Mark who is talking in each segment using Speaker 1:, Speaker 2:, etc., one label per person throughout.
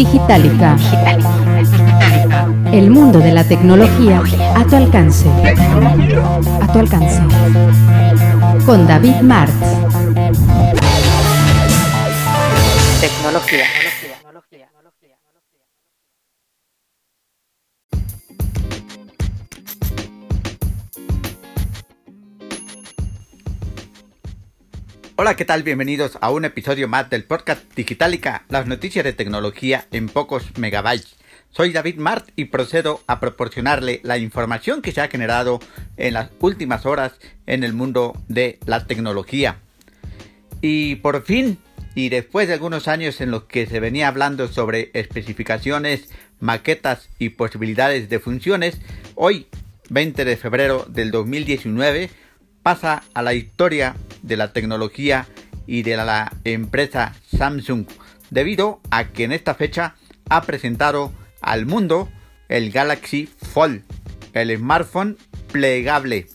Speaker 1: Digitalica. El mundo de la tecnología a tu alcance. A tu alcance. Con David Martz.
Speaker 2: Tecnología.
Speaker 3: Hola, ¿qué tal? Bienvenidos a un episodio más del podcast Digitalica, las noticias de tecnología en pocos megabytes. Soy David Mart y procedo a proporcionarle la información que se ha generado en las últimas horas en el mundo de la tecnología. Y por fin, y después de algunos años en los que se venía hablando sobre especificaciones, maquetas y posibilidades de funciones, hoy, 20 de febrero del 2019, pasa a la historia de la tecnología y de la empresa Samsung, debido a que en esta fecha ha presentado al mundo el Galaxy Fold, el smartphone plegable.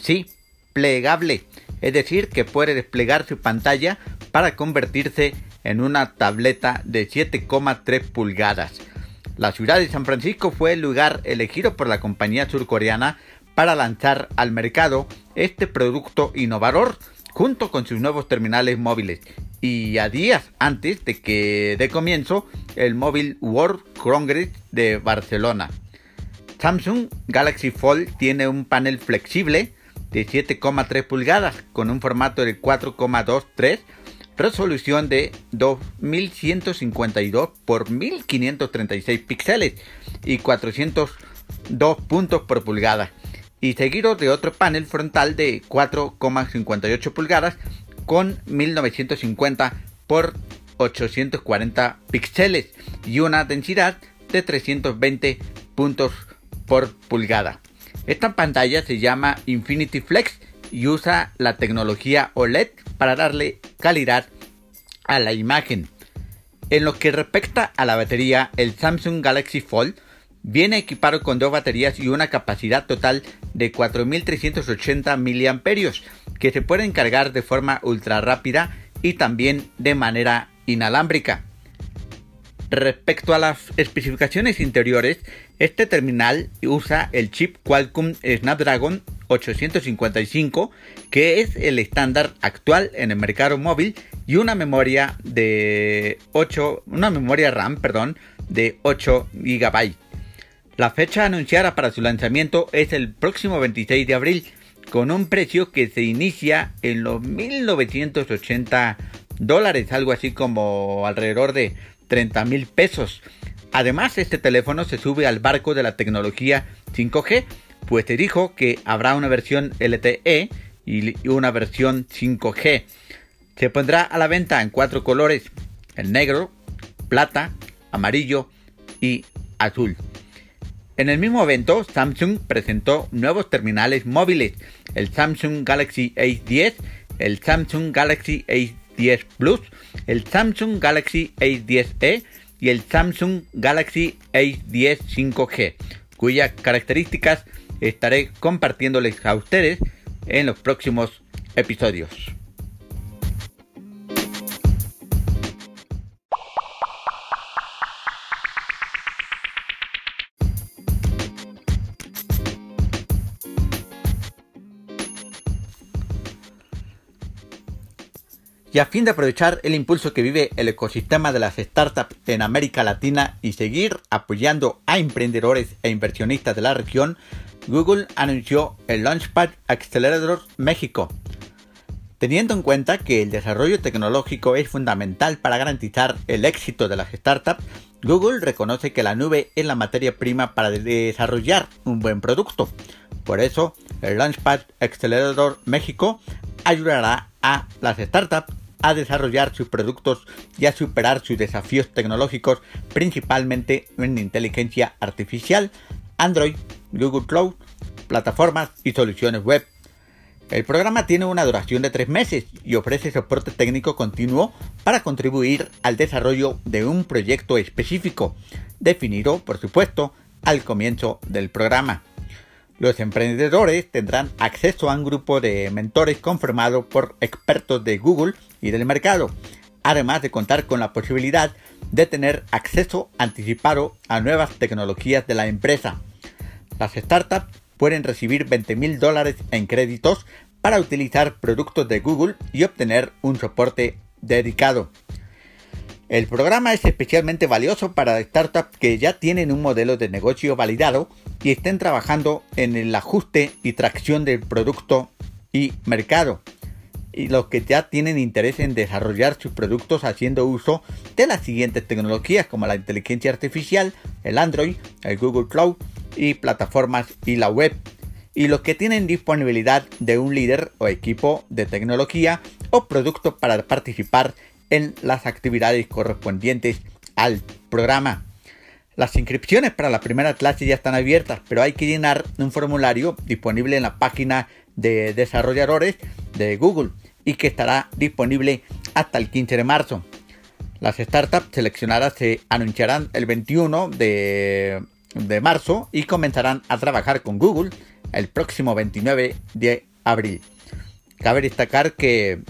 Speaker 3: Sí, plegable, es decir, que puede desplegar su pantalla para convertirse en una tableta de 7,3 pulgadas. La ciudad de San Francisco fue el lugar elegido por la compañía surcoreana para lanzar al mercado este producto innovador junto con sus nuevos terminales móviles y a días antes de que de comienzo el Mobile World Congress de Barcelona. Samsung Galaxy Fold tiene un panel flexible de 7,3 pulgadas con un formato de 4,23 resolución de 2152 por 1536 píxeles y 402 puntos por pulgada y seguido de otro panel frontal de 4,58 pulgadas con 1950 por 840 píxeles y una densidad de 320 puntos por pulgada. Esta pantalla se llama Infinity Flex y usa la tecnología OLED para darle calidad a la imagen. En lo que respecta a la batería, el Samsung Galaxy Fold Viene equipado con dos baterías y una capacidad total de 4380 mAh que se pueden cargar de forma ultra rápida y también de manera inalámbrica. Respecto a las especificaciones interiores, este terminal usa el chip Qualcomm Snapdragon 855, que es el estándar actual en el mercado móvil, y una memoria de 8, una memoria RAM, perdón, de 8 GB. La fecha anunciada para su lanzamiento es el próximo 26 de abril, con un precio que se inicia en los 1980 dólares, algo así como alrededor de 30 mil pesos. Además, este teléfono se sube al barco de la tecnología 5G, pues se dijo que habrá una versión LTE y una versión 5G. Se pondrá a la venta en cuatro colores, el negro, plata, amarillo y azul. En el mismo evento, Samsung presentó nuevos terminales móviles, el Samsung Galaxy A10, el Samsung Galaxy A10 Plus, el Samsung Galaxy A10e y el Samsung Galaxy A10 5G, cuyas características estaré compartiéndoles a ustedes en los próximos episodios. Y a fin de aprovechar el impulso que vive el ecosistema de las startups en América Latina y seguir apoyando a emprendedores e inversionistas de la región, Google anunció el Launchpad Accelerator México. Teniendo en cuenta que el desarrollo tecnológico es fundamental para garantizar el éxito de las startups, Google reconoce que la nube es la materia prima para desarrollar un buen producto. Por eso, el Launchpad Accelerator México ayudará a las startups a desarrollar sus productos y a superar sus desafíos tecnológicos, principalmente en inteligencia artificial, Android, Google Cloud, plataformas y soluciones web. El programa tiene una duración de tres meses y ofrece soporte técnico continuo para contribuir al desarrollo de un proyecto específico, definido, por supuesto, al comienzo del programa. Los emprendedores tendrán acceso a un grupo de mentores conformado por expertos de Google y del mercado, además de contar con la posibilidad de tener acceso anticipado a nuevas tecnologías de la empresa. Las startups pueden recibir 20 mil dólares en créditos para utilizar productos de Google y obtener un soporte dedicado. El programa es especialmente valioso para startups que ya tienen un modelo de negocio validado y estén trabajando en el ajuste y tracción del producto y mercado y los que ya tienen interés en desarrollar sus productos haciendo uso de las siguientes tecnologías como la inteligencia artificial, el Android, el Google Cloud y plataformas y la web. Y los que tienen disponibilidad de un líder o equipo de tecnología o producto para participar en las actividades correspondientes al programa. Las inscripciones para la primera clase ya están abiertas, pero hay que llenar un formulario disponible en la página de desarrolladores de Google y que estará disponible hasta el 15 de marzo. Las startups seleccionadas se anunciarán el 21 de, marzo y comenzarán a trabajar con Google el próximo 29 de abril. Cabe destacar que,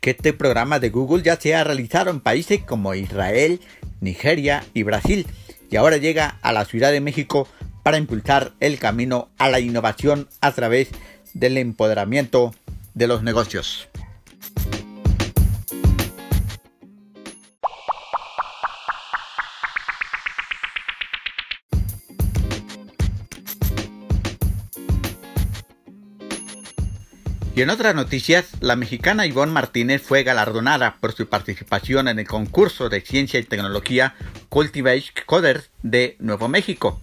Speaker 3: que este programa de Google ya se ha realizado en países como Israel, Nigeria y Brasil y ahora llega a la Ciudad de México para impulsar el camino a la innovación a través del empoderamiento de los negocios. Y en otras noticias, la mexicana Ivonne Martínez fue galardonada por su participación en el concurso de ciencia y tecnología Cultivate Coders de Nuevo México.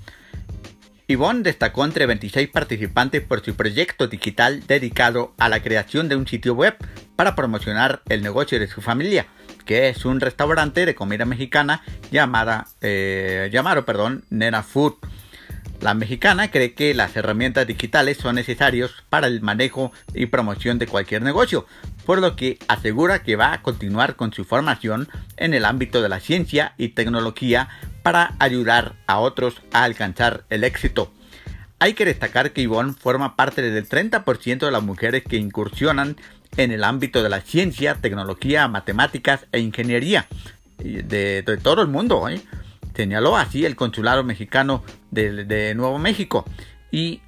Speaker 3: Yvonne destacó entre 26 participantes por su proyecto digital dedicado a la creación de un sitio web para promocionar el negocio de su familia, que es un restaurante de comida mexicana llamada, eh, llamado perdón, Nena Food. La mexicana cree que las herramientas digitales son necesarias para el manejo y promoción de cualquier negocio, por lo que asegura que va a continuar con su formación en el ámbito de la ciencia y tecnología para ayudar a otros a alcanzar el éxito. Hay que destacar que Yvonne forma parte del 30% de las mujeres que incursionan en el ámbito de la ciencia, tecnología, matemáticas e ingeniería de, todo el mundo. ¿eh? Señaló así el consulado mexicano de, Nuevo México y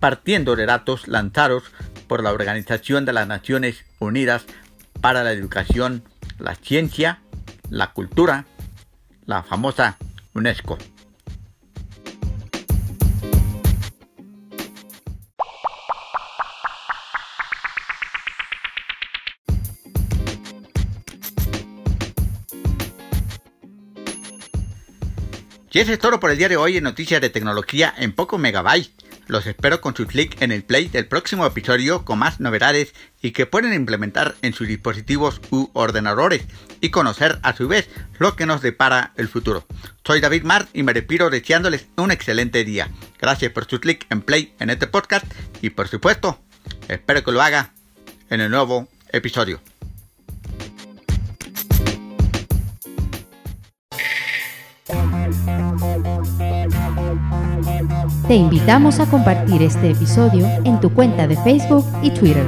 Speaker 3: partiendo de datos lanzados por la Organización de las Naciones Unidas para la Educación, la Ciencia, la Cultura la famosa UNESCO. Y eso es todo por el día de hoy en Noticias de Tecnología en Poco Megabyte. Los espero con su clic en el play del próximo episodio con más novedades y que pueden implementar en sus dispositivos u ordenadores y conocer a su vez lo que nos depara el futuro. Soy David Mar y me despido deseándoles un excelente día. Gracias por su clic en play en este podcast y por supuesto, espero que lo haga en el nuevo episodio.
Speaker 1: Te invitamos a compartir este episodio en tu cuenta de Facebook y Twitter.